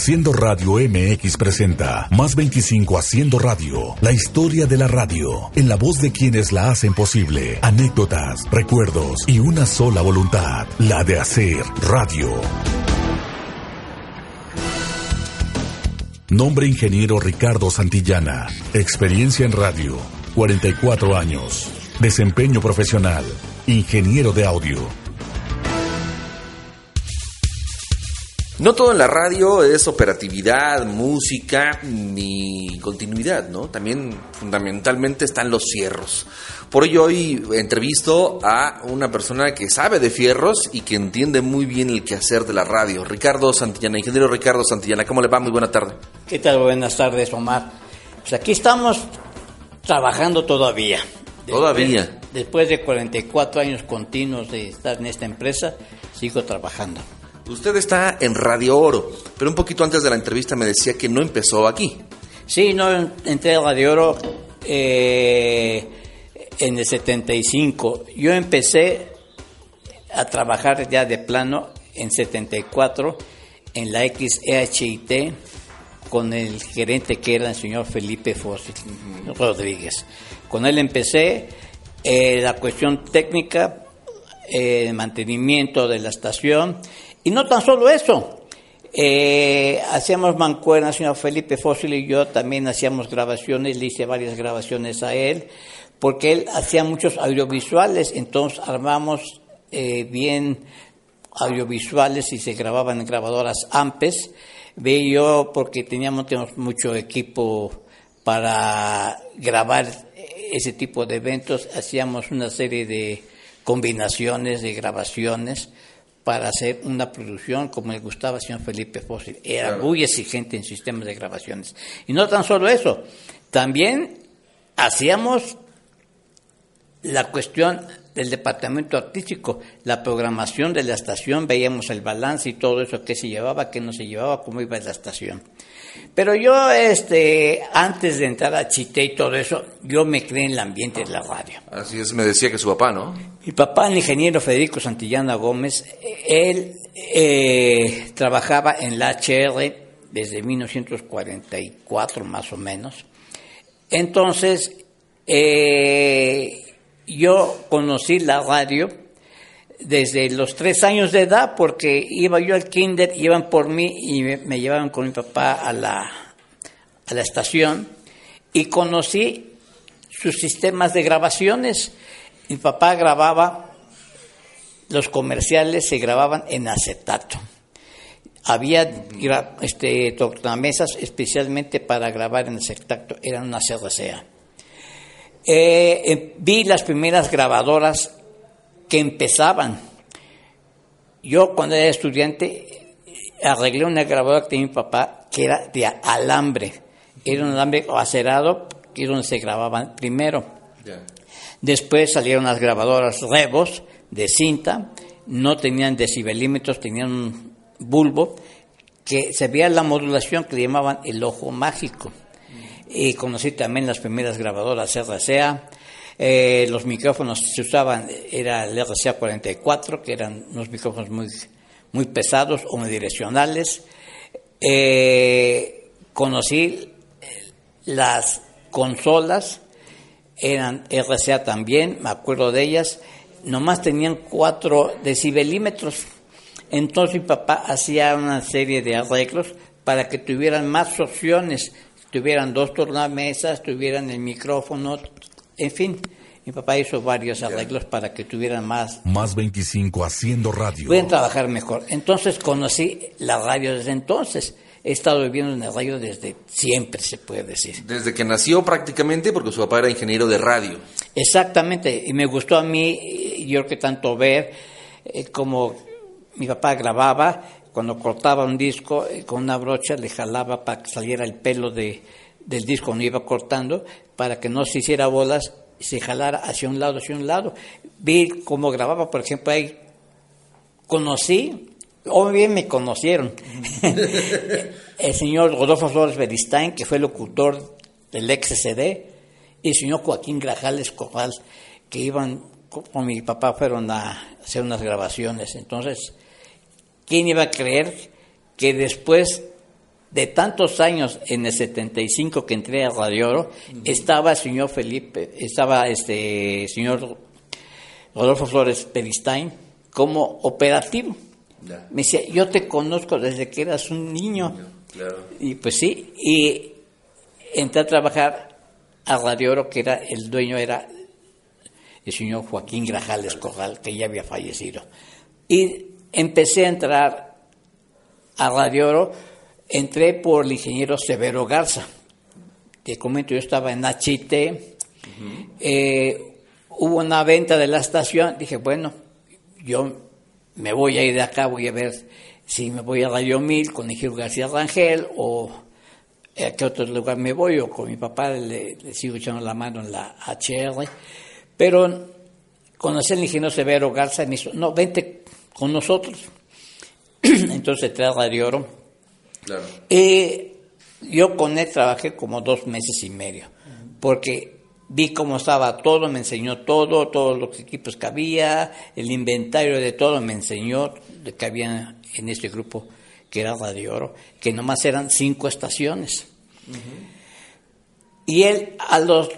Haciendo Radio MX presenta Más 25 Haciendo Radio, la historia de la radio, en la voz de quienes la hacen posible, anécdotas, recuerdos y una sola voluntad, la de hacer radio. Nombre Ingeniero Ricardo Santillana, experiencia en radio, 44 años, desempeño profesional, ingeniero de audio No todo en la radio es operatividad, música ni continuidad, ¿no? También fundamentalmente están los cierros. Por ello hoy entrevisto a una persona que sabe de fierros y que entiende muy bien el quehacer de la radio, Ricardo Santillana, ingeniero Ricardo Santillana. ¿Cómo le va? Muy buena tarde. ¿Qué tal? Buenas tardes, Omar. Pues aquí estamos trabajando todavía. Todavía. Después de 44 años continuos de estar en esta empresa, sigo trabajando. Usted está en Radio Oro, pero un poquito antes de la entrevista me decía que no empezó aquí. Sí, no entré a Radio Oro eh, en el 75. Yo empecé a trabajar ya de plano en 74 en la XEHIT con el gerente que era el señor Felipe Fósil Rodríguez. Con él empecé eh, la cuestión técnica, el mantenimiento de la estación y no tan solo eso, eh, hacíamos mancuernas, señor Felipe Fósil y yo también hacíamos grabaciones, le hice varias grabaciones a él, porque él hacía muchos audiovisuales, entonces armamos eh, bien audiovisuales y se grababan en grabadoras AMPES. Ve yo, porque teníamos, teníamos mucho equipo para grabar ese tipo de eventos, hacíamos una serie de combinaciones, de grabaciones para hacer una producción como le gustaba al señor Felipe Fósil. Era muy exigente en sistemas de grabaciones. Y no tan solo eso, también hacíamos la cuestión del departamento artístico, la programación de la estación, veíamos el balance y todo eso, qué se llevaba, qué no se llevaba, cómo iba la estación. Pero yo, este, antes de entrar a Chité y todo eso, yo me creé en el ambiente de la radio. Así es, me decía que su papá, ¿no? Mi papá, el ingeniero Federico Santillana Gómez, él eh, trabajaba en la HR desde 1944 más o menos. Entonces, eh, yo conocí la radio desde los tres años de edad, porque iba yo al kinder, iban por mí y me, llevaban con mi papá a la, a la estación y conocí sus sistemas de grabaciones. Mi papá grababa, los comerciales se grababan en acetato. Había este, tornamesas especialmente para grabar en acetato, eran una CRCA. Eh, eh, vi las primeras grabadoras que empezaban. Yo cuando era estudiante arreglé una grabadora que tenía mi papá que era de alambre. Era un alambre acerado que es donde se grababan primero. Después salieron las grabadoras Rebos de cinta, no tenían decibelímetros, tenían un bulbo que se veía la modulación que le llamaban el ojo mágico. Y conocí también las primeras grabadoras RCA, eh, los micrófonos se usaban, era el RCA44, que eran unos micrófonos muy, muy pesados, omnidireccionales. Eh, conocí las consolas, eran RCA también, me acuerdo de ellas, nomás tenían 4 decibelímetros. Entonces mi papá hacía una serie de arreglos para que tuvieran más opciones, tuvieran dos tornamesas, tuvieran el micrófono, en fin, mi papá hizo varios arreglos para que tuvieran más. Más 25 haciendo radio. Pueden trabajar mejor. Entonces conocí la radio desde entonces. He estado viviendo en el radio desde siempre, se puede decir. Desde que nació prácticamente, porque su papá era ingeniero de radio. Exactamente, y me gustó a mí, yo que tanto ver, eh, como mi papá grababa, cuando cortaba un disco, eh, con una brocha le jalaba para que saliera el pelo de, del disco cuando iba cortando, para que no se hiciera bolas, se jalara hacia un lado, hacia un lado. Vi cómo grababa, por ejemplo, ahí conocí, o bien me conocieron, el señor Rodolfo Flores Beristain, que fue locutor del XCD, y el señor Joaquín Grajales Corral, que iban con mi papá, fueron a hacer unas grabaciones. Entonces, ¿quién iba a creer que después de tantos años, en el 75 que entré a Radio Oro, estaba el señor Felipe, estaba este señor Rodolfo Flores Peristain como operativo. Me decía, yo te conozco desde que eras un niño. Y pues sí, y entré a trabajar a Radio Oro, que era el dueño era el señor Joaquín Grajales Corral, que ya había fallecido. Y empecé a entrar a Radio Oro, entré por el ingeniero Severo Garza. Te comento, yo estaba en HT, eh, hubo una venta de la estación, dije, bueno, yo me voy a ir de acá, voy a ver si me voy a Radio Mil con Ingeniero García Rangel o a qué otro lugar me voy, o con mi papá le, sigo echando la mano en la HR. Pero conocí al ingeniero Severo Garza y me dijo, no, vente con nosotros. Entonces trae Radio Oro. Claro. Y yo con él trabajé como dos meses y medio, porque vi cómo estaba todo, me enseñó todo, todos los equipos que había, el inventario de todo, me enseñó que había en este grupo que era Radio Oro, que nomás eran cinco estaciones. Y él a los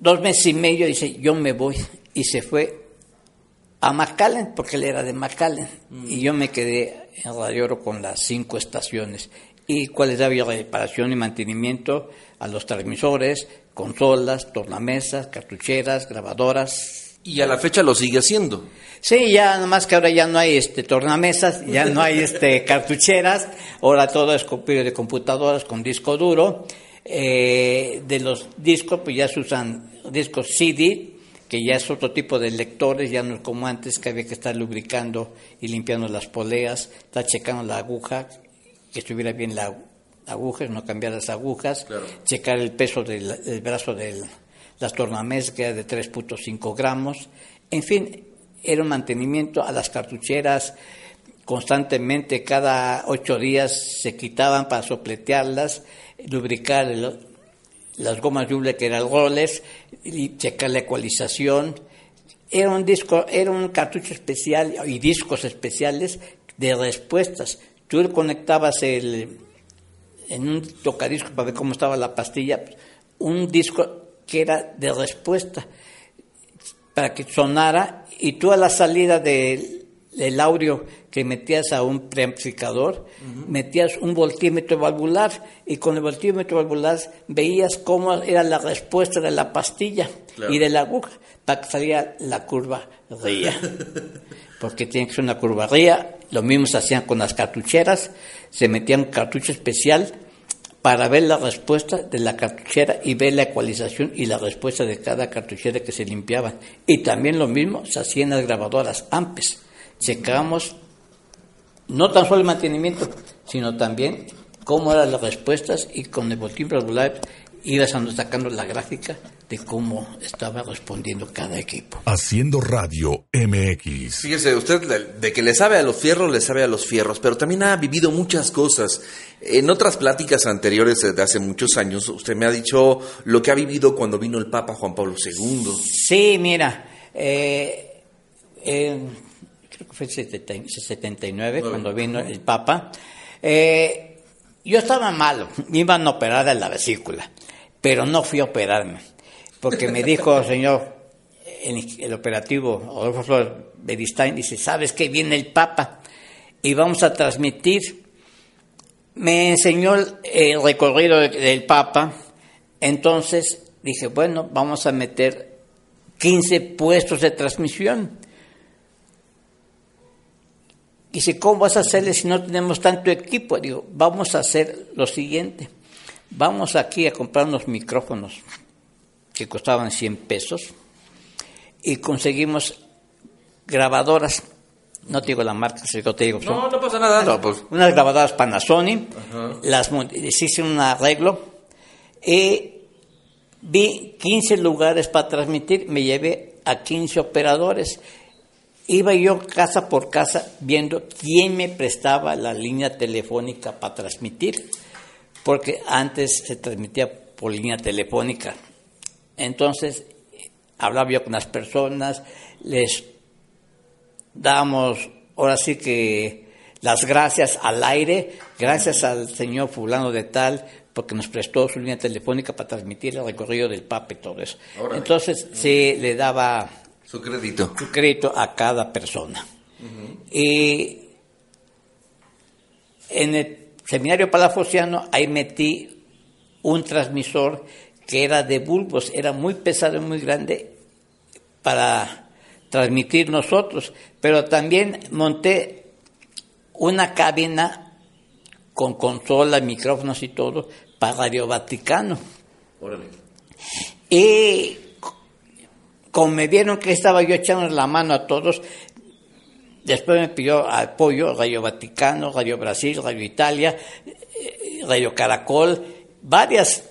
dos meses y medio dice, yo me voy, y se fue a McAllen, porque él era de McAllen, y yo me quedé en Radio Oro con las cinco estaciones. Y cuáles había reparación y mantenimiento a los transmisores, consolas, tornamesas, cartucheras, grabadoras. Y a la fecha lo sigue haciendo. Sí, ya nada más que ahora ya no hay este tornamesas, ya no hay este cartucheras, ahora todo es copio de computadoras con disco duro. Eh, de los discos pues ya se usan discos CD, que ya es otro tipo de lectores, ya no es como antes que había que estar lubricando y limpiando las poleas, estar checando la aguja, que estuviera bien la aguja, no cambiar las agujas, checar el peso del, brazo de las tornamesas, que era de 3.5 gramos, en fin, era un mantenimiento a las cartucheras. Constantemente, cada ocho días se quitaban para sopletearlas, lubricar las gomas Juble que eran roles y checar la ecualización. Era un disco, era un cartucho especial y discos especiales de respuestas. Tú conectabas el, en un tocadisco para ver cómo estaba la pastilla, un disco que era de respuesta para que sonara y tú a la salida del, audio que metías a un preamplificador, metías un voltímetro valvular y con el voltímetro valvular veías cómo era la respuesta de la pastilla y de la aguja para que saliera la curva ría. Porque tiene que ser una curva ría. Lo mismo se hacían con las cartucheras, se metían un cartucho especial para ver la respuesta de la cartuchera y ver la ecualización y la respuesta de cada cartuchera que se limpiaban. Y también lo mismo se hacía en las grabadoras AMPES. Checábamos no tan solo el mantenimiento, sino también cómo eran las respuestas y con el botín regular ibas sacando la gráfica de cómo estaba respondiendo cada equipo. Haciendo radio MX. Fíjese, usted de que le sabe a los fierros, le sabe a los fierros, pero también ha vivido muchas cosas. En otras pláticas anteriores de hace muchos años, usted me ha dicho lo que ha vivido cuando vino el Papa Juan Pablo II. Sí, mira, eh, creo que fue el 79 cuando vino el Papa. Eh, yo estaba malo, me iban a operar de la vesícula, pero no fui a operarme porque me dijo el señor, el, operativo Adolfo Flores Beristain, dice, ¿sabes que viene el Papa? Y vamos a transmitir. Me enseñó el, recorrido del Papa, entonces dije, bueno, vamos a meter 15 puestos de transmisión. Dice, ¿cómo vas a hacerle si no tenemos tanto equipo? Digo, vamos a hacer lo siguiente. Vamos aquí a comprar unos micrófonos que costaban 100 pesos y conseguimos grabadoras, no te digo la marca, si no te digo. No, no pasa nada. pues. Unas grabadoras Panasonic, las, les hice un arreglo y vi 15 lugares para transmitir, me llevé a 15 operadores. Iba yo casa por casa viendo quién me prestaba la línea telefónica para transmitir, porque antes se transmitía por línea telefónica entonces, hablaba yo con las personas, les damos, ahora sí que las gracias al aire, gracias al señor fulano de tal, porque nos prestó su línea telefónica para transmitir el recorrido del Papa y todo eso. Entonces se le daba su crédito. su crédito a cada persona. Y en el seminario palafociano ahí metí un transmisor que era de bulbos, era muy pesado y muy grande para transmitir nosotros, pero también monté una cabina con consola, micrófonos y todo para Radio Vaticano. Y como me vieron que estaba yo echando la mano a todos, después me pidió apoyo Radio Vaticano, Radio Brasil, Radio Italia, eh, Radio Caracol, varias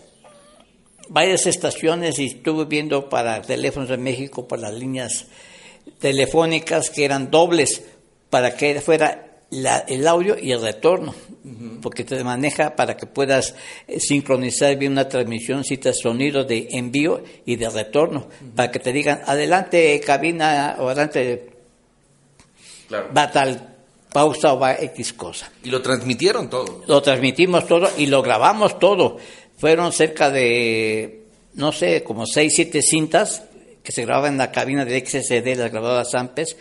varias estaciones y estuve viendo para teléfonos de México por las líneas telefónicas que eran dobles para que fuera la- el audio y el retorno, porque te maneja para que puedas eh, sincronizar bien una transmisión, citas sonido de envío y de retorno, para que te digan adelante cabina o adelante Claro. va tal pausa o va X cosa. Y lo transmitieron todo. Lo transmitimos todo y lo grabamos todo. Fueron cerca de, no sé, como seis, siete cintas que se grababan en la cabina de XSD, las grabadoras Ampes,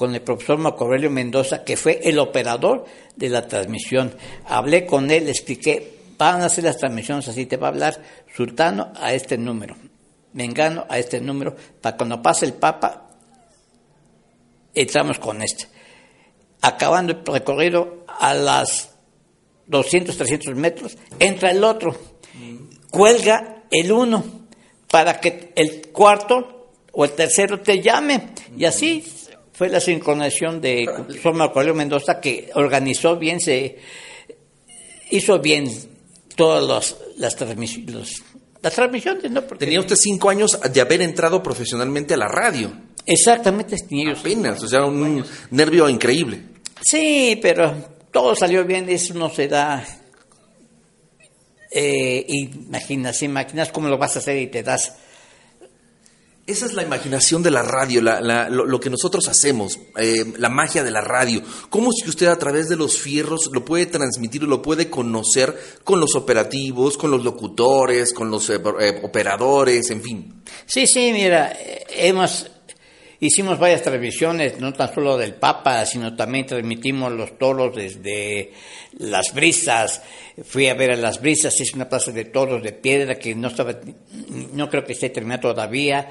con el profesor Marco Mendoza, que fue el operador de la transmisión. Hablé con él, le expliqué, van a hacer las transmisiones así, te va a hablar Sultano a este número, Mengano a este número, para cuando pase el Papa, entramos con este. Acabando el recorrido a las 200, 300 metros, entra el otro, cuelga el uno para que el cuarto o el tercero te llame. Y así fue la sincronización de Marco Aurelio Mendoza que organizó bien, se hizo bien todas las transmisiones. Las transmisiones, ¿no? Porque- Tenía usted cinco años de haber entrado profesionalmente a la radio. Exactamente, tenía. Apenas, o sea, un nervio increíble. Sí, pero todo salió bien, eso no se da. Eh, imaginas, imaginas cómo lo vas a hacer y te das. Esa es la imaginación de la radio, la- la- lo, lo que nosotros hacemos, eh, la magia de la radio. ¿Cómo es que usted a través de los fierros lo puede transmitir, lo puede conocer con los operativos, con los locutores, con los eh, eh, operadores, en fin? Sí, sí, mira, hemos hicimos varias transmisiones, no tan solo del Papa, sino también transmitimos los toros desde las brisas. Fui a ver a las brisas, es una plaza de toros de piedra que no estaba, no creo que esté terminada todavía.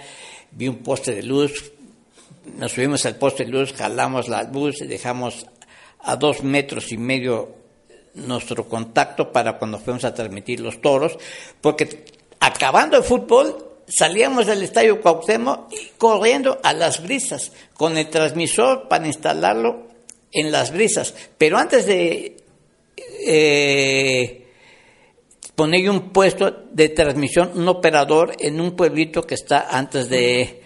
Vi un poste de luz, nos subimos al poste de luz, jalamos la luz y dejamos a dos metros y medio nuestro contacto para cuando fuimos a transmitir los toros, porque acabando el fútbol salíamos del estadio Cuauhtémoc y corriendo a las brisas con el transmisor para instalarlo en las brisas. Pero antes de eh, poner un puesto de transmisión, un operador en un pueblito que está antes de eh,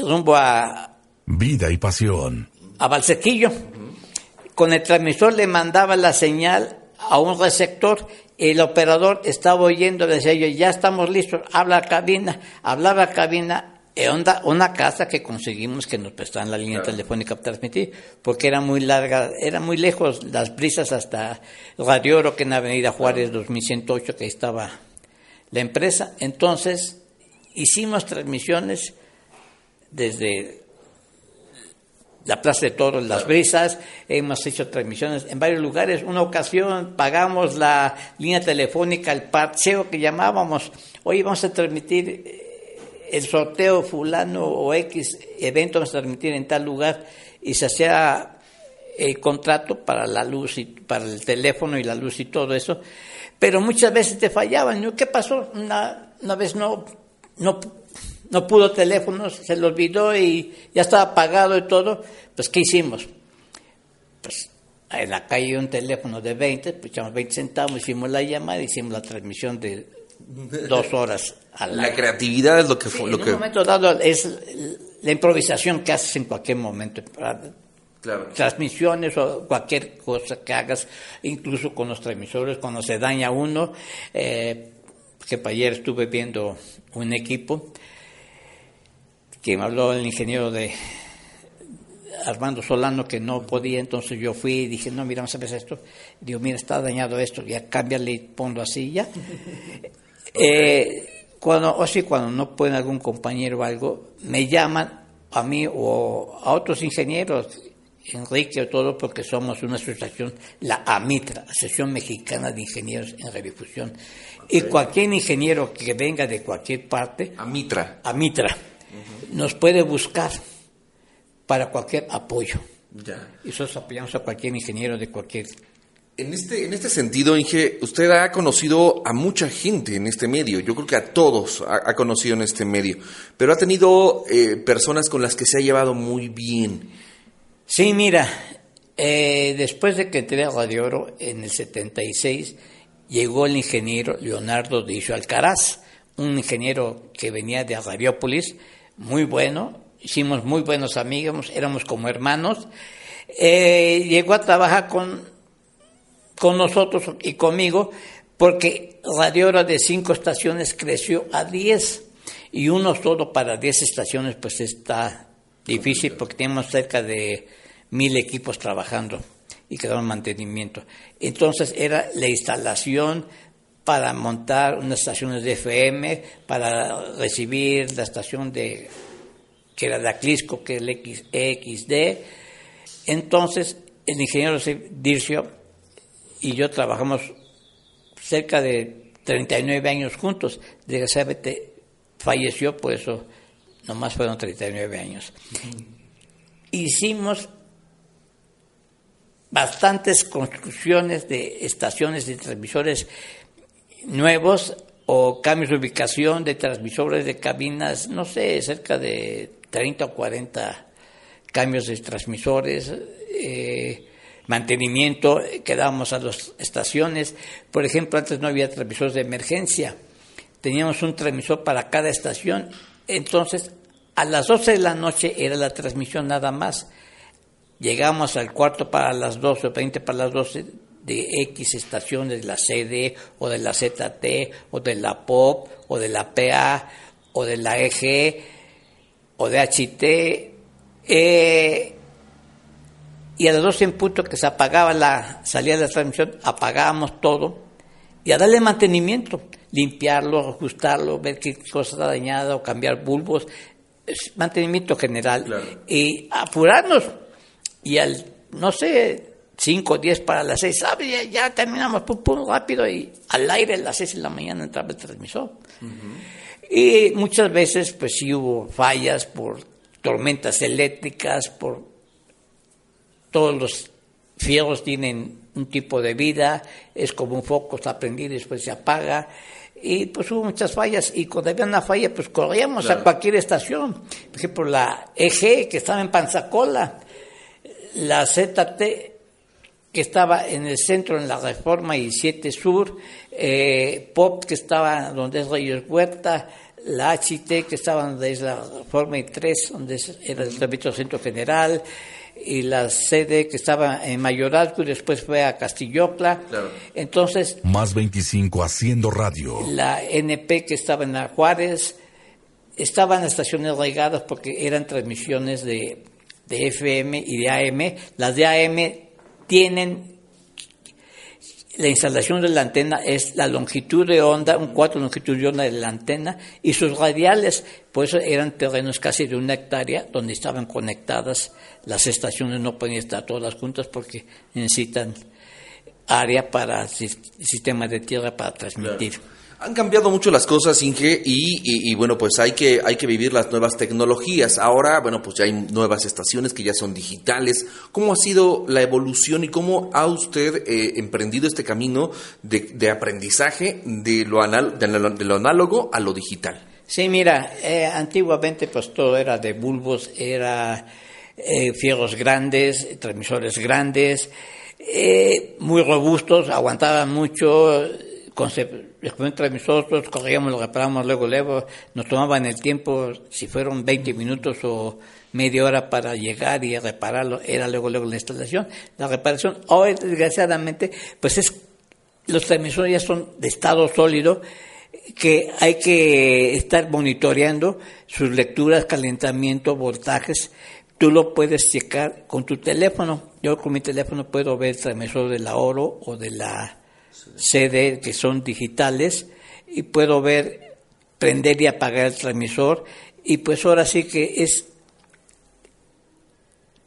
rumbo a, Vida y pasión. a Valsequillo. Con el transmisor le mandaba la señal a un receptor. El operador estaba oyendo, decía yo, ya estamos listos, habla a cabina. Hablaba a cabina, eh, onda, una casa que conseguimos que nos prestaran la línea telefónica para transmitir, porque era muy larga, era muy lejos las brisas hasta Radio Oro, que en Avenida Juárez 2108, que estaba la empresa. Entonces, hicimos transmisiones desde la Plaza de Toros, Las Brisas, hemos hecho transmisiones en varios lugares. Una ocasión pagamos la línea telefónica, el parcheo que llamábamos. Oye, vamos a transmitir eh, el sorteo fulano o X evento, vamos a transmitir en tal lugar y se hacía el contrato para la luz y para el teléfono y la luz y todo eso. Pero muchas veces te fallaban. ¿Qué pasó? Una, una vez no, no no pudo teléfono, se le olvidó y ya estaba apagado y todo, pues ¿qué hicimos? Pues en la calle un teléfono de 20, pues echamos 20 centavos, hicimos la llamada, hicimos la transmisión de dos horas al La creatividad es lo que fue, en lo un que momento dado es la improvisación que haces en cualquier momento. claro. transmisiones o cualquier cosa que hagas, incluso con los transmisores, cuando se daña uno, eh, que para ayer estuve viendo un equipo que me habló el ingeniero de Armando Solano que no podía, entonces yo fui y dije, no, mira, vamos a ver esto. Digo, mira, está dañado esto, ya cámbiale y ponlo así ya. eh, cuando, o sí, cuando no puede algún compañero o algo, me llaman a mí o a otros ingenieros, Enrique o todo, porque somos una asociación, la AMITRA, Asociación Mexicana de Ingenieros en Redifusión. Y cualquier ingeniero que venga de cualquier parte, AMITRA, AMITRA nos puede buscar para cualquier apoyo. Ya. Y nosotros apoyamos a cualquier ingeniero de cualquier En este, en este sentido, Inge, usted ha conocido a mucha gente en este medio, yo creo que a todos ha, ha conocido en este medio, pero ha tenido eh, personas con las que se ha llevado muy bien. Sí, mira, eh, después de que entré a Radio Oro en el 76, llegó el ingeniero Leonardo Dicho Alcaraz, un ingeniero que venía de Radiópolis, muy bueno, hicimos muy buenos amigos, éramos como hermanos. Eh, llegó a trabajar con, con nosotros y conmigo porque Radio Oro de cinco estaciones creció a 10 y uno solo para 10 estaciones pues está difícil porque tenemos cerca de mil equipos trabajando y que daban mantenimiento. Entonces era la instalación para montar unas estaciones de FM, para recibir la estación de que era de Aclisco, que es el X, EXD. Entonces, el ingeniero Dircio y yo trabajamos cerca de 39 años juntos. Desgraciadamente falleció, por eso nomás fueron 39 años. Hicimos bastantes construcciones de estaciones de transmisores nuevos o cambios de ubicación de transmisores de cabinas, no sé, cerca de 30 o 40 cambios de transmisores, eh, mantenimiento que dábamos a las estaciones. Por ejemplo, antes no había transmisores de emergencia, teníamos un transmisor para cada estación, entonces a las 12 de la noche era la transmisión nada más. Llegamos al cuarto para las 12 o 20 para las 12 de X estaciones de la CD o de la ZT o de la POP o de la PA o de la EG o de HT. Eh, y a las 12 en punto que se apagaba la salida de la transmisión, apagábamos todo y a darle mantenimiento, limpiarlo, ajustarlo, ver qué cosa está dañada o cambiar bulbos, mantenimiento general Claro. y apurarnos. Y al, no sé, 5 o 10 para las 6, ¿sabe? Ya, ya terminamos, pum, pum, rápido y al aire a las 6 de la mañana entraba el transmisor. Y muchas veces, pues sí hubo fallas por tormentas eléctricas, por todos los fierros tienen un tipo de vida, es como un foco, está prendido y después se apaga. Y pues hubo muchas fallas y cuando había una falla pues corríamos Claro. a cualquier estación. Por ejemplo, la EG que estaba en Panzacola, la ZT que estaba en el centro en la Reforma y 7 Sur, eh, POP que estaba donde es Reyes Huerta, la HT que estaba donde es la Reforma y 3, donde es- era el Servicio Centro General, y la sede que estaba en Mayorazgo y después fue a Castillocla. Claro. Entonces, Más 25 haciendo radio. la NP que estaba en la Juárez, estaban estaciones regadas porque eran transmisiones de, de FM y de AM. Las de AM tienen la instalación de la antena es la longitud de onda, un cuarto de longitud de onda de la antena y sus radiales, por eso eran terrenos casi de una hectárea donde estaban conectadas las estaciones, no podían estar todas juntas porque necesitan área para sis- sistema de tierra para transmitir. Han cambiado mucho las cosas, Inge, y, y- y, bueno, pues hay que, hay que vivir las nuevas tecnologías. Ahora, bueno, pues ya hay nuevas estaciones que ya son digitales. ¿Cómo ha sido la evolución y cómo ha usted eh, emprendido este camino de, aprendizaje de lo, anal- de lo- análogo a lo digital? Sí, mira, eh, antiguamente pues todo era de bulbos, era eh, fierros grandes, transmisores grandes, eh, muy robustos, aguantaban mucho, con un transmisor, nosotros corríamos, lo reparábamos luego, luego, nos tomaban el tiempo, si fueron 20 minutos o media hora para llegar y repararlo, era luego, luego la instalación. La reparación, hoy desgraciadamente, pues es, los transmisores ya son de estado sólido, que hay que estar monitoreando sus lecturas, calentamiento, voltajes, tú lo puedes checar con tu teléfono. Yo con mi teléfono puedo ver el transmisor de la oro o de la CD que son digitales y puedo ver prender y apagar el transmisor y pues ahora sí que es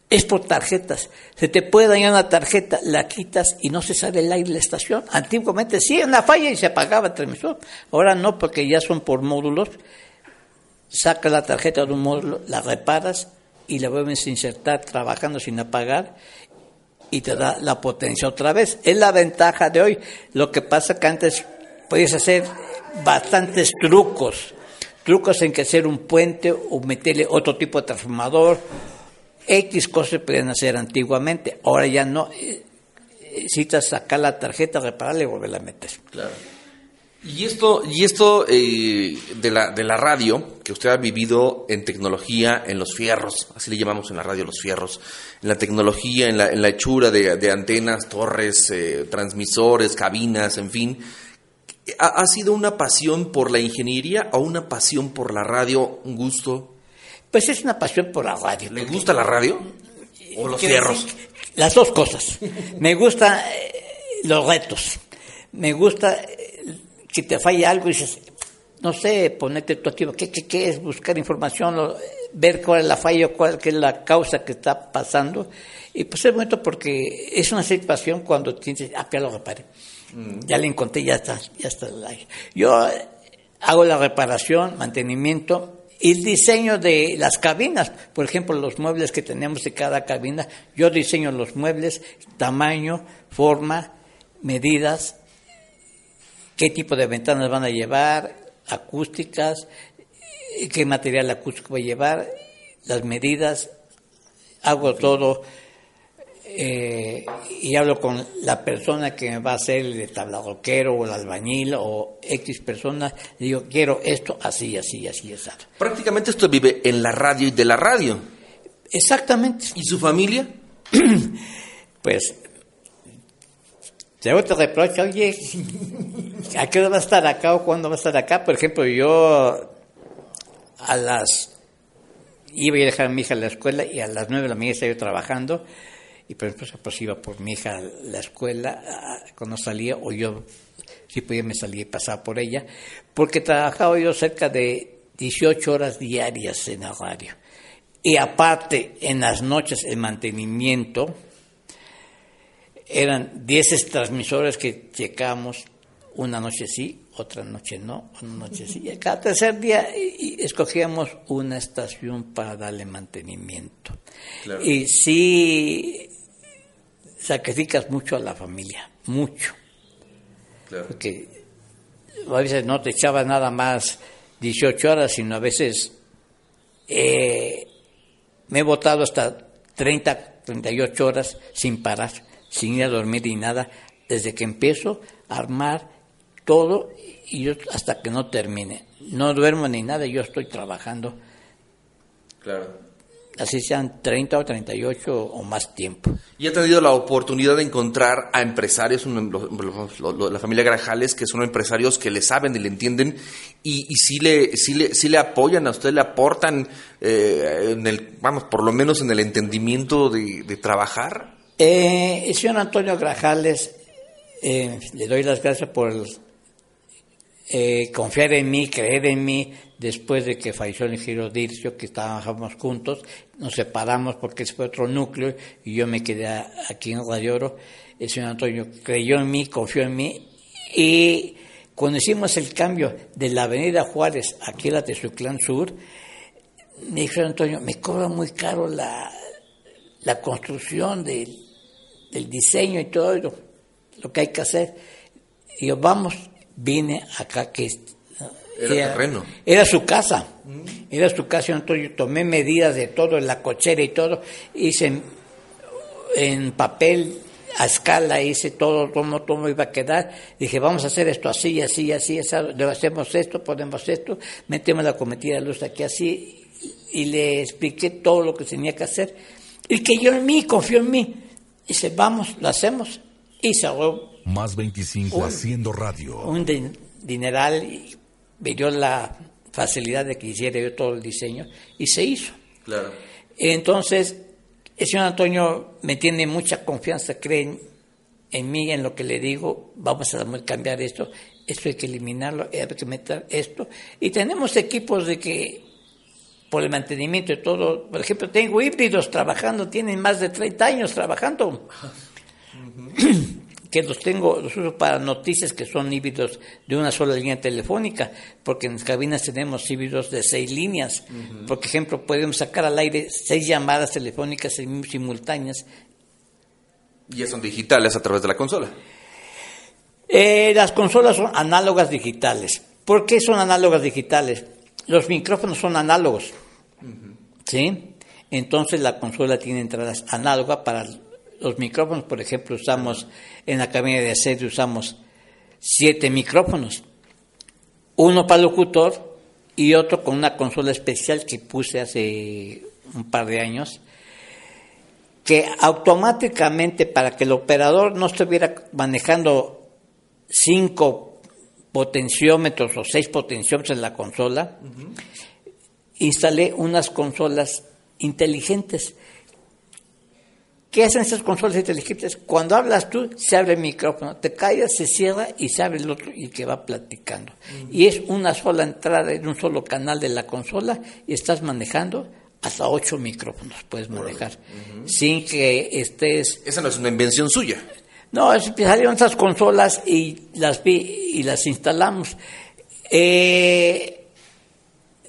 es por tarjetas. Se te puede dañar una tarjeta, la quitas y no se sale el aire de la estación. Antiguamente sí, una falla y se apagaba el transmisor. Ahora no, porque ya son por módulos. Sacas la tarjeta de un módulo, la reparas y la vuelves a insertar trabajando sin apagar y te da la potencia otra vez. Es la ventaja de hoy. Lo que pasa que antes podías hacer bastantes trucos. Trucos en que hacer un puente o meterle otro tipo de transformador X cosas podían hacer antiguamente, ahora ya no. Eh, necesitas sacar la tarjeta, repararla y volverla a meter. Claro. Y esto, y esto eh, de, la, de la radio, que usted ha vivido en tecnología, en los fierros, así le llamamos en la radio los fierros, en la tecnología, en la, en la hechura de, antenas, torres, eh, transmisores, cabinas, en fin, ¿ha, ¿ha sido una pasión por la ingeniería o una pasión por la radio, un gusto? Pues es una pasión por la radio. ¿Le gusta la radio? ¿O los fierros? Las dos cosas. Me gustan eh, los retos. Me gusta que te falle algo y dices, no sé, ponerte tu activo. ¿Qué, qué, es buscar información? ver cuál es la falla, cuál es la causa que está pasando. Y pues es momento porque es una situación cuando tienes, ah, ya lo reparé. Mm. Ya le encontré, ya está, ya está. Yo eh, hago la reparación, mantenimiento el diseño de las cabinas, por ejemplo, los muebles que tenemos de cada cabina, yo diseño los muebles, tamaño, forma, medidas, qué tipo de ventanas van a llevar, acústicas, qué material acústico va a llevar, las medidas, hago todo eh, y hablo con la persona que me va a hacer el tablaroquero o el albañil o X persona, digo, quiero esto así, así, así, así. Prácticamente esto vive en la radio y de la radio. Exactamente. ¿Y su familia? pues, te reproche, oye, ¿a qué hora va a estar acá o cuándo va a estar acá? Por ejemplo, yo a las... Iba a dejar a mi hija a la escuela y a las nueve de la mañana estaba yo trabajando y por ejemplo pues iba por mi hija a la escuela cuando salía o yo si podía me salía y pasaba por ella porque trabajaba yo cerca de 18 horas diarias en la radio y aparte en las noches el mantenimiento eran 10 transmisores que checamos una noche sí, otra noche no, una noche sí. Y cada tercer día escogíamos una estación para darle mantenimiento. Y sí sacrificas mucho a la familia, mucho. Porque a veces no te echaba nada más 18 horas, sino a veces eh, me he votado hasta 30, 38 horas sin parar, sin ir a dormir ni nada, desde que empiezo a armar todo y yo hasta que no termine. No duermo ni nada, yo estoy trabajando. Claro así sean 30 o 38 o más tiempo. ¿Y ha tenido la oportunidad de encontrar a empresarios, la familia Grajales, que son empresarios que le saben y le entienden y, y sí, le, sí, le, sí le apoyan a usted, le aportan, eh, en el, vamos, por lo menos en el entendimiento de, trabajar? Eh, señor Antonio Grajales, eh, le doy las gracias por eh, confiar en mí, creer en mí, después de que falleció el ingeniero Dircio, que estábamos juntos, nos separamos porque ese fue otro núcleo y yo me quedé aquí en Radio Oro. El señor Antonio creyó en mí, confió en mí y cuando hicimos el cambio de la Avenida Juárez aquí a la Tezuclán Sur, me dijo Antonio, me cobra muy caro la, la construcción del, del diseño y todo lo, lo que hay que hacer. Y yo, vamos, vine acá que era, su casa, era su casa, entonces yo tomé medidas de todo, en la cochera y todo, hice en, papel a escala, hice todo, cómo todo iba a quedar, dije vamos a hacer esto así, así, así, así hacemos esto, ponemos esto, metemos la cometida de luz aquí así, y le expliqué todo lo que tenía que hacer, y que yo en mí, confió en mí, dice vamos, lo hacemos, y se más 25 haciendo radio. Un dineral me dio la facilidad de que hiciera yo todo el diseño y se hizo. Claro. Entonces, el señor Antonio me tiene mucha confianza, cree en, mí, en lo que le digo, vamos a cambiar esto, esto hay que eliminarlo, hay que meter esto. Y tenemos equipos de que, por el mantenimiento de todo, por ejemplo, tengo híbridos trabajando, tienen más de 30 años trabajando. que los tengo, los uso para noticias que son híbridos de una sola línea telefónica, porque en las cabinas tenemos híbridos de seis líneas. Por ejemplo, podemos sacar al aire seis llamadas telefónicas simultáneas. ¿Y son digitales a través de la consola? Eh, las consolas son análogas digitales. ¿Por qué son análogas digitales? Los micrófonos son análogos. ¿Sí? Entonces la consola tiene entradas análogas para los micrófonos, por ejemplo, usamos en la cabina de sede usamos siete micrófonos, uno para el locutor y otro con una consola especial que puse hace un par de años, que automáticamente para que el operador no estuviera manejando cinco potenciómetros o seis potenciómetros en la consola, instalé unas consolas inteligentes ¿Qué hacen esas consolas inteligentes? Cuando hablas tú, se abre el micrófono, te callas, se cierra y se abre el otro y que va platicando. Y es una sola entrada en un solo canal de la consola y estás manejando hasta ocho micrófonos, puedes manejar, sin que estés... Esa no es una invención suya. No, es, salieron esas consolas y las vi y las instalamos. Eh,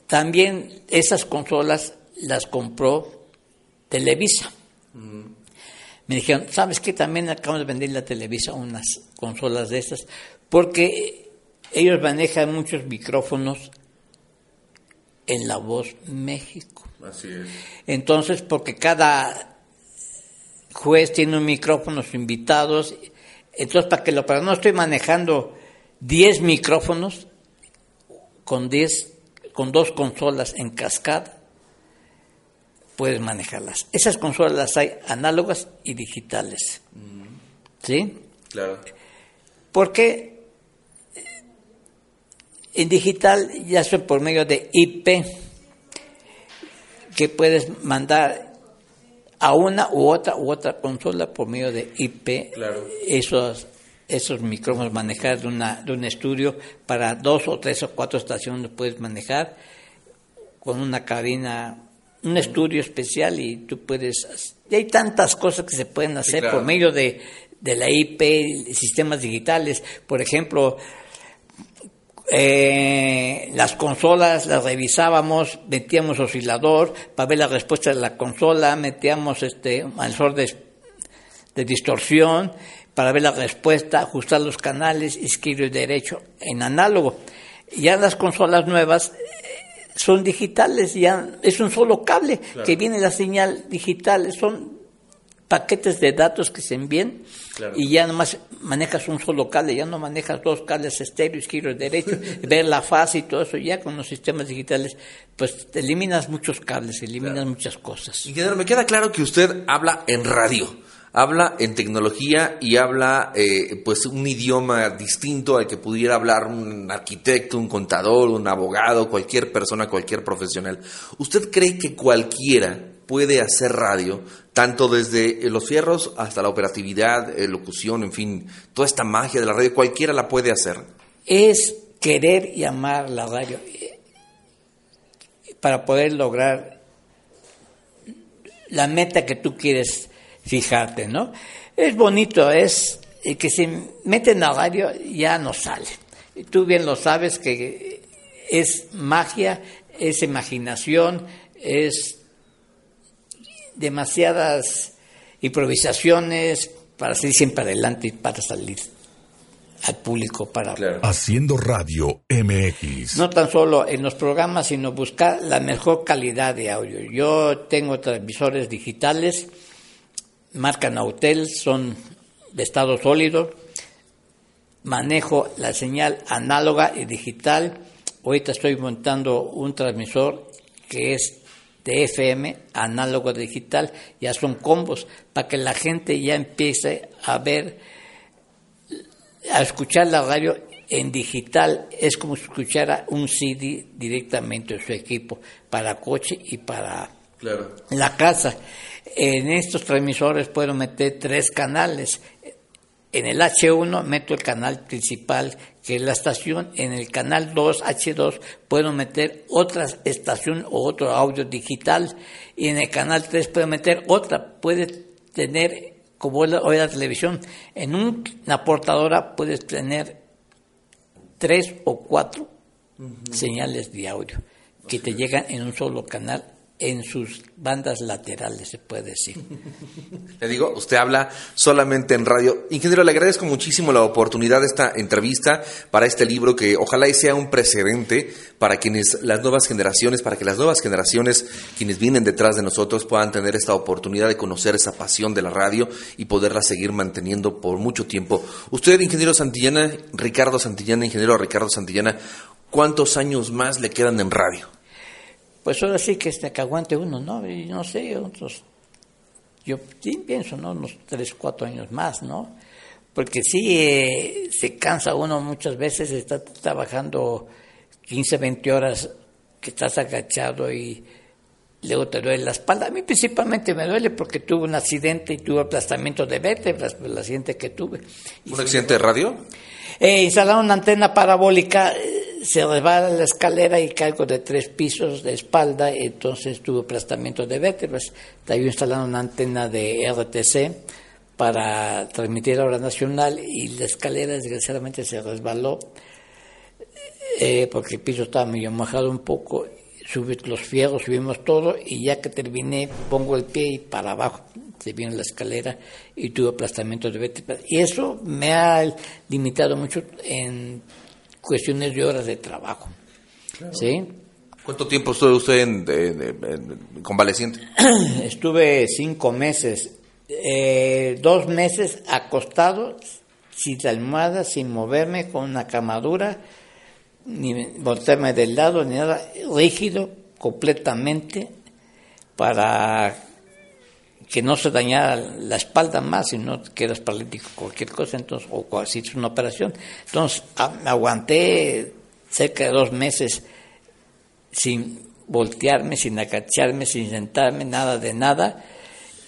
también esas consolas las compró Televisa me dijeron, ¿sabes qué? También acabamos de vender la televisión unas consolas de estas, porque ellos manejan muchos micrófonos en La Voz México. Así es. Entonces, porque cada juez tiene un micrófono, sus invitados, entonces para que lo para no estoy manejando 10 micrófonos con 10 con dos consolas en cascada puedes manejarlas. Esas consolas las hay análogas y digitales. ¿Sí? Claro. Porque en digital ya son por medio de IP que puedes mandar a una u otra u otra consola por medio de IP claro. esos esos micrófonos manejar de una de un estudio para dos o tres o cuatro estaciones puedes manejar con una cabina un estudio especial y tú puedes... Y hay tantas cosas que se pueden hacer por medio de, de, la IP, sistemas digitales. Por ejemplo, eh, las consolas las revisábamos, metíamos oscilador para ver la respuesta de la consola, metíamos este sensor de, de distorsión para ver la respuesta, ajustar los canales izquierdo y derecho en análogo. Ya las consolas nuevas son digitales, ya es un solo cable que viene la señal digital, son paquetes de datos que se envían y ya nomás manejas un solo cable, ya no manejas dos cables estéreo, izquierdo y derecho, ver la fase y todo eso, ya con los sistemas digitales, pues eliminas muchos cables, eliminas muchas cosas. Ingeniero, me queda claro que usted habla en radio habla en tecnología y habla eh, pues un idioma distinto al que pudiera hablar un arquitecto, un contador, un abogado, cualquier persona, cualquier profesional. ¿Usted cree que cualquiera puede hacer radio, tanto desde los fierros hasta la operatividad, eh, locución, en fin, toda esta magia de la radio, cualquiera la puede hacer? Es querer y amar la radio eh, para poder lograr la meta que tú quieres fijarte, ¿no? Es bonito, es que se meten a radio ya no sale. Tú bien lo sabes que es magia, es imaginación, es demasiadas improvisaciones para seguir siempre adelante y para salir al público para haciendo radio MX. No tan solo en los programas, sino buscar la mejor calidad de audio. Yo tengo transmisores digitales marca Nautel, son de estado sólido. Manejo la señal análoga y digital. Ahorita estoy montando un transmisor que es de FM, análogo digital, ya son combos, para que la gente ya empiece a ver, a escuchar la radio en digital. Es como si escuchara un CD directamente en su equipo, para coche y para Claro. la casa. En estos transmisores puedo meter tres canales. En el H1 meto el canal principal, que es la estación. En el canal 2, H2, puedo meter otra estación o otro audio digital. Y en el canal 3 puedo meter otra. Puede tener, como hoy la televisión, en una portadora puedes tener tres o cuatro señales de audio que te llegan en un solo canal en sus bandas laterales, se puede decir. Le digo, usted habla solamente en radio. Ingeniero, le agradezco muchísimo la oportunidad de esta entrevista para este libro que ojalá sea un precedente para quienes las nuevas generaciones, para que las nuevas generaciones, quienes vienen detrás de nosotros, puedan tener esta oportunidad de conocer esa pasión de la radio y poderla seguir manteniendo por mucho tiempo. Usted, ingeniero Santillana, Ricardo Santillana, ingeniero Ricardo Santillana, ¿cuántos años más le quedan en radio? Pues ahora sí que este que aguante uno, ¿no? Y no sé, otros. Yo sí pienso, ¿no? Unos tres, cuatro años más, ¿no? Porque sí eh, se cansa uno muchas veces, está trabajando 15, 20 horas que estás agachado y luego te duele la espalda. A mí principalmente me duele porque tuve un accidente y tuve aplastamiento de vértebras, por el accidente que tuve. ¿Un accidente de radio? Eh, instalaron una antena parabólica, eh, se resbala la escalera y caigo de tres pisos de espalda, entonces tuve aplastamiento de vértebras. También instalaron una antena de RTC para transmitir a hora nacional y la escalera desgraciadamente se resbaló eh, porque el piso estaba medio mojado un poco. Subí los fierros, subimos todo y ya que terminé pongo el pie y para abajo se vino la escalera y tuve aplastamiento de vértebras. Y eso me ha limitado mucho en cuestiones de horas de trabajo. ¿Sí? ¿Cuánto tiempo estuvo usted en, en- en convaleciente? Estuve cinco meses, eh, dos meses acostado, sin almohada, sin moverme, con una camadura, ni voltearme del lado, ni nada, rígido completamente, para que no se dañara la espalda más, si no quedas paralítico cualquier cosa, entonces, o si es una operación. Entonces, me aguanté cerca de dos meses sin voltearme, sin agacharme, sin sentarme, nada de nada.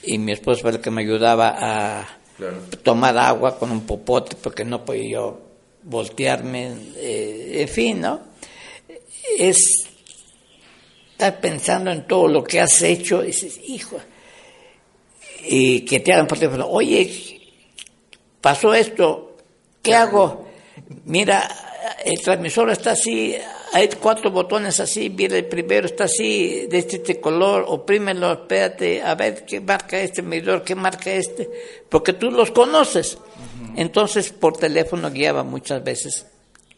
Y mi esposo fue el que me ayudaba a Claro. tomar agua con un popote porque no podía yo voltearme. eh, en fin, ¿no? Es estar pensando en todo lo que has hecho y dices, hijo, y que te hagan por teléfono, oye, pasó esto, ¿qué hago? Mira, el transmisor está así, hay cuatro botones así, mira el primero está así, de este, este color, oprímelo, espérate, a ver qué marca este medidor, qué marca este, porque tú los conoces. Entonces, por teléfono guiaba muchas veces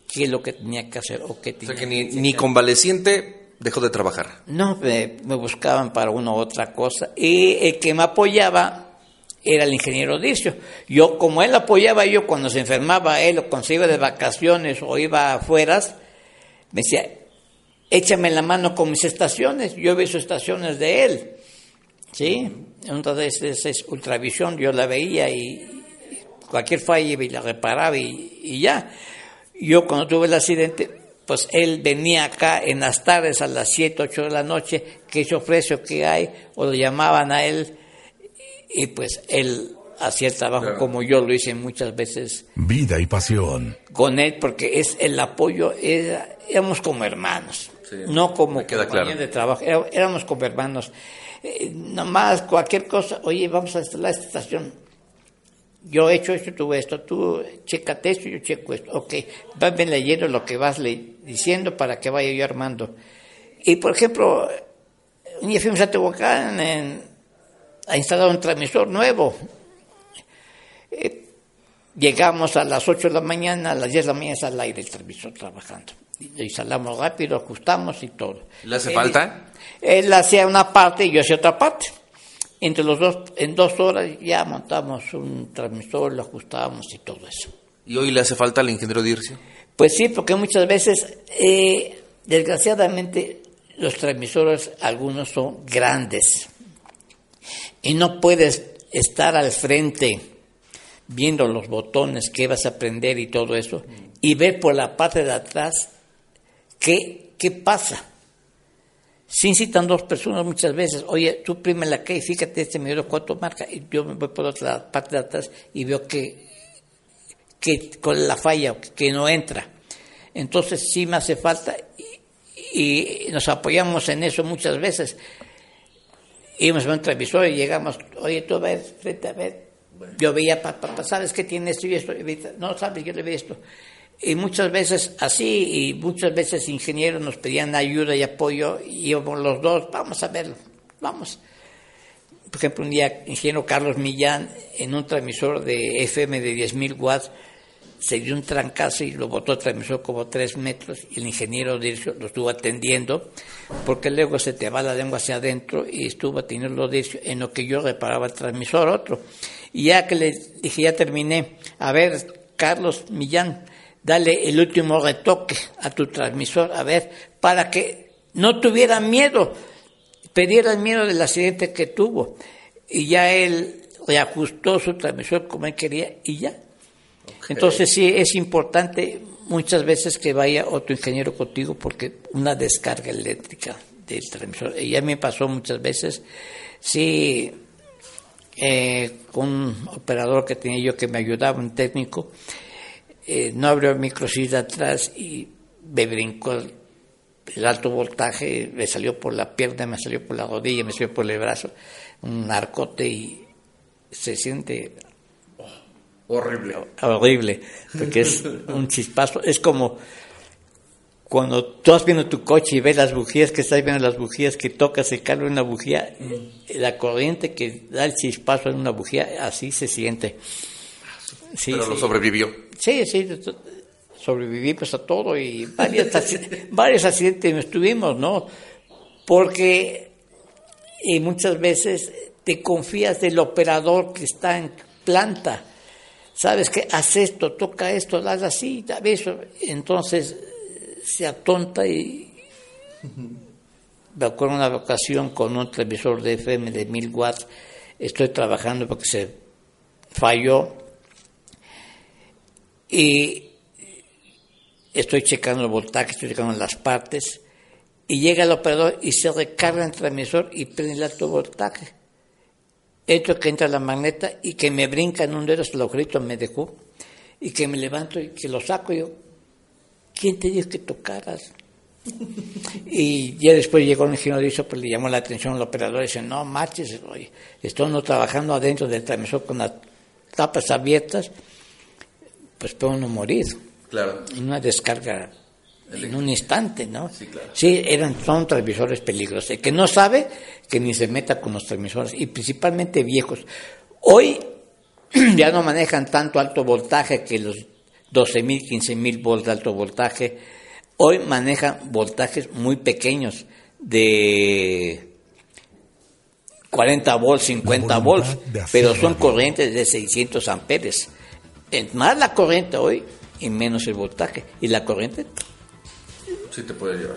qué es lo que tenía que hacer o qué O tenía sea que ni, ni convaleciente dejó de trabajar. no, me, me buscaban para una u otra cosa. Y el que me apoyaba era el ingeniero Dicio. Yo, como él apoyaba yo cuando se enfermaba él o cuando se iba de vacaciones o iba afuera, me decía, échame la mano con mis estaciones. Yo vi sus estaciones de él. ¿Sí? Entonces, es, es ultravisión, yo la veía y cualquier falla y la reparaba y, ya. Yo cuando tuve el accidente, pues él venía acá en las tardes a las 7, 8 de la noche, que se ofrece o que hay, o lo llamaban a él, y pues él hacía el trabajo Claro. como yo lo hice muchas veces Vida y pasión. con él, porque es el apoyo, era- éramos como hermanos, Sí, no como compañeros claro. de trabajo, era- éramos como hermanos. Eh, nomás cualquier cosa, oye, vamos a instalar esta estación. Yo he hecho esto, tú esto, tú chécate esto, yo checo esto. Ok, vas bien leyendo lo que vas le- diciendo para que vaya yo armando. Y por ejemplo, un día fuimos a Tehuacán en- a instalar un transmisor nuevo. Llegamos a las 8 de la mañana, a las 10 de la mañana está al aire el transmisor trabajando. Y lo instalamos rápido, ajustamos y todo. ¿Le hace Él- falta? Él hacía una parte y yo hacía otra parte. Entre los dos, en dos horas ya montamos un transmisor, lo ajustábamos y todo eso. ¿Y hoy le hace falta al ingeniero Dircio? Pues sí, porque muchas veces, eh, desgraciadamente, los transmisores, algunos son grandes. Y no puedes estar al frente viendo los botones que vas a aprender y todo eso, y ver por la parte de atrás qué, qué pasa. sin citan dos personas muchas veces. Oye, tú prime la que fíjate, este me dio cuatro marcas, y yo me voy por otra parte de atrás y veo que, que con la falla, que no entra. Entonces sí me hace falta y, nos apoyamos en eso muchas veces. Íbamos a un televisor y llegamos, oye, tú a ver, frente a ver. Yo veía, papá, ¿sabes qué tiene esto y esto? no, sabes, yo le veo esto. Y muchas veces así, y muchas veces ingenieros nos pedían ayuda y apoyo, y íbamos los dos, vamos a verlo, vamos. Por ejemplo, un día, ingeniero Carlos Millán, en un transmisor de FM de 10.000 watts, se dio un trancazo y lo botó el transmisor como tres metros y el ingeniero Dircio lo estuvo atendiendo porque luego se te va la lengua hacia adentro y estuvo atendiendo Dircio en lo que yo reparaba el transmisor otro. Y ya que le dije, ya terminé, a ver, Carlos Millán, dale el último retoque a tu transmisor, a ver, para que no tuviera miedo, perdiera el miedo del accidente que tuvo. Y ya él reajustó su transmisor como él quería y ya entonces sí es importante muchas veces que vaya otro ingeniero contigo porque una descarga eléctrica del transmisor. Y ya me pasó muchas veces, sí, eh, con un operador que tenía yo que me ayudaba, un técnico, eh, no abrió el microcid atrás y me brincó el, alto voltaje, me salió por la pierna, me salió por la rodilla, me salió por el brazo, un narcote y se siente Horrible. Horrible, porque es un chispazo. Es como cuando tú vas viendo tu coche y ves las bujías, que estás viendo las bujías, que tocas el cable de una bujía, la corriente que da el chispazo en una bujía, así se siente. Sí, Pero lo sobrevivió. Sí, sí, sobreviví pues a todo y varios, varios accidentes estuvimos, ¿no? Porque y muchas veces te confías del operador que está en planta ¿sabes qué? Haz esto, toca esto, haz así, eso. Entonces se atonta y me acuerdo una ocasión con un televisor de FM de mil watts, estoy trabajando porque se falló y estoy checando el voltaje, estoy checando las partes y llega el operador y se recarga el transmisor y prende el alto voltaje hecho que entra la magneta y que me brinca en un dedo el agujerito me dejó y que me levanto y que lo saco yo. ¿Quién te dijo que tocaras? y ya después llegó un ingeniero de eso, pues le llamó la atención al operador y dice, no marches, oye, estoy no trabajando adentro del transmisor con las tapas abiertas, pues puedo no morir. Claro. En una descarga en un instante, ¿no? Sí, claro. Sí, eran, son transmisores peligrosos. El que no sabe, que ni se meta con los transmisores, y principalmente viejos. Hoy ya no manejan tanto alto voltaje que los 12.000, 15.000 volts de alto voltaje. Hoy manejan voltajes muy pequeños, de 40 volts, 50 volts, pero son corrientes de 600 amperes. Más la corriente hoy y menos el voltaje. Y la corriente Sí te puede llevar.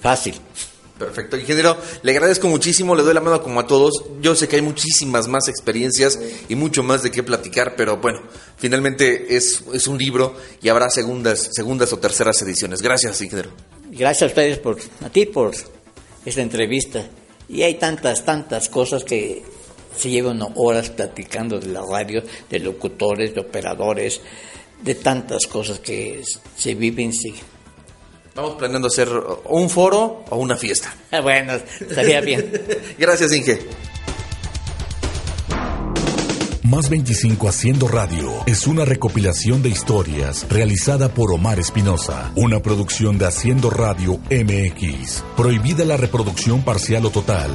Fácil. Perfecto, ingeniero, le agradezco muchísimo, le doy la mano como a todos. Yo sé que hay muchísimas más experiencias y mucho más de qué platicar, pero bueno, finalmente es, es un libro y habrá segundas, segundas o terceras ediciones. Gracias, ingeniero. Gracias a ustedes por, a ti por esta entrevista. Y hay tantas, tantas cosas que se llevan horas platicando de la radio, de locutores, de operadores, de tantas cosas que se viven, sí Estamos planeando hacer un foro o una fiesta. Ah, bueno, estaría bien. Gracias, Inge. Más 25 Haciendo Radio es una recopilación de historias realizada por Omar Espinosa, una producción de Haciendo Radio MX. Prohibida la reproducción parcial o total.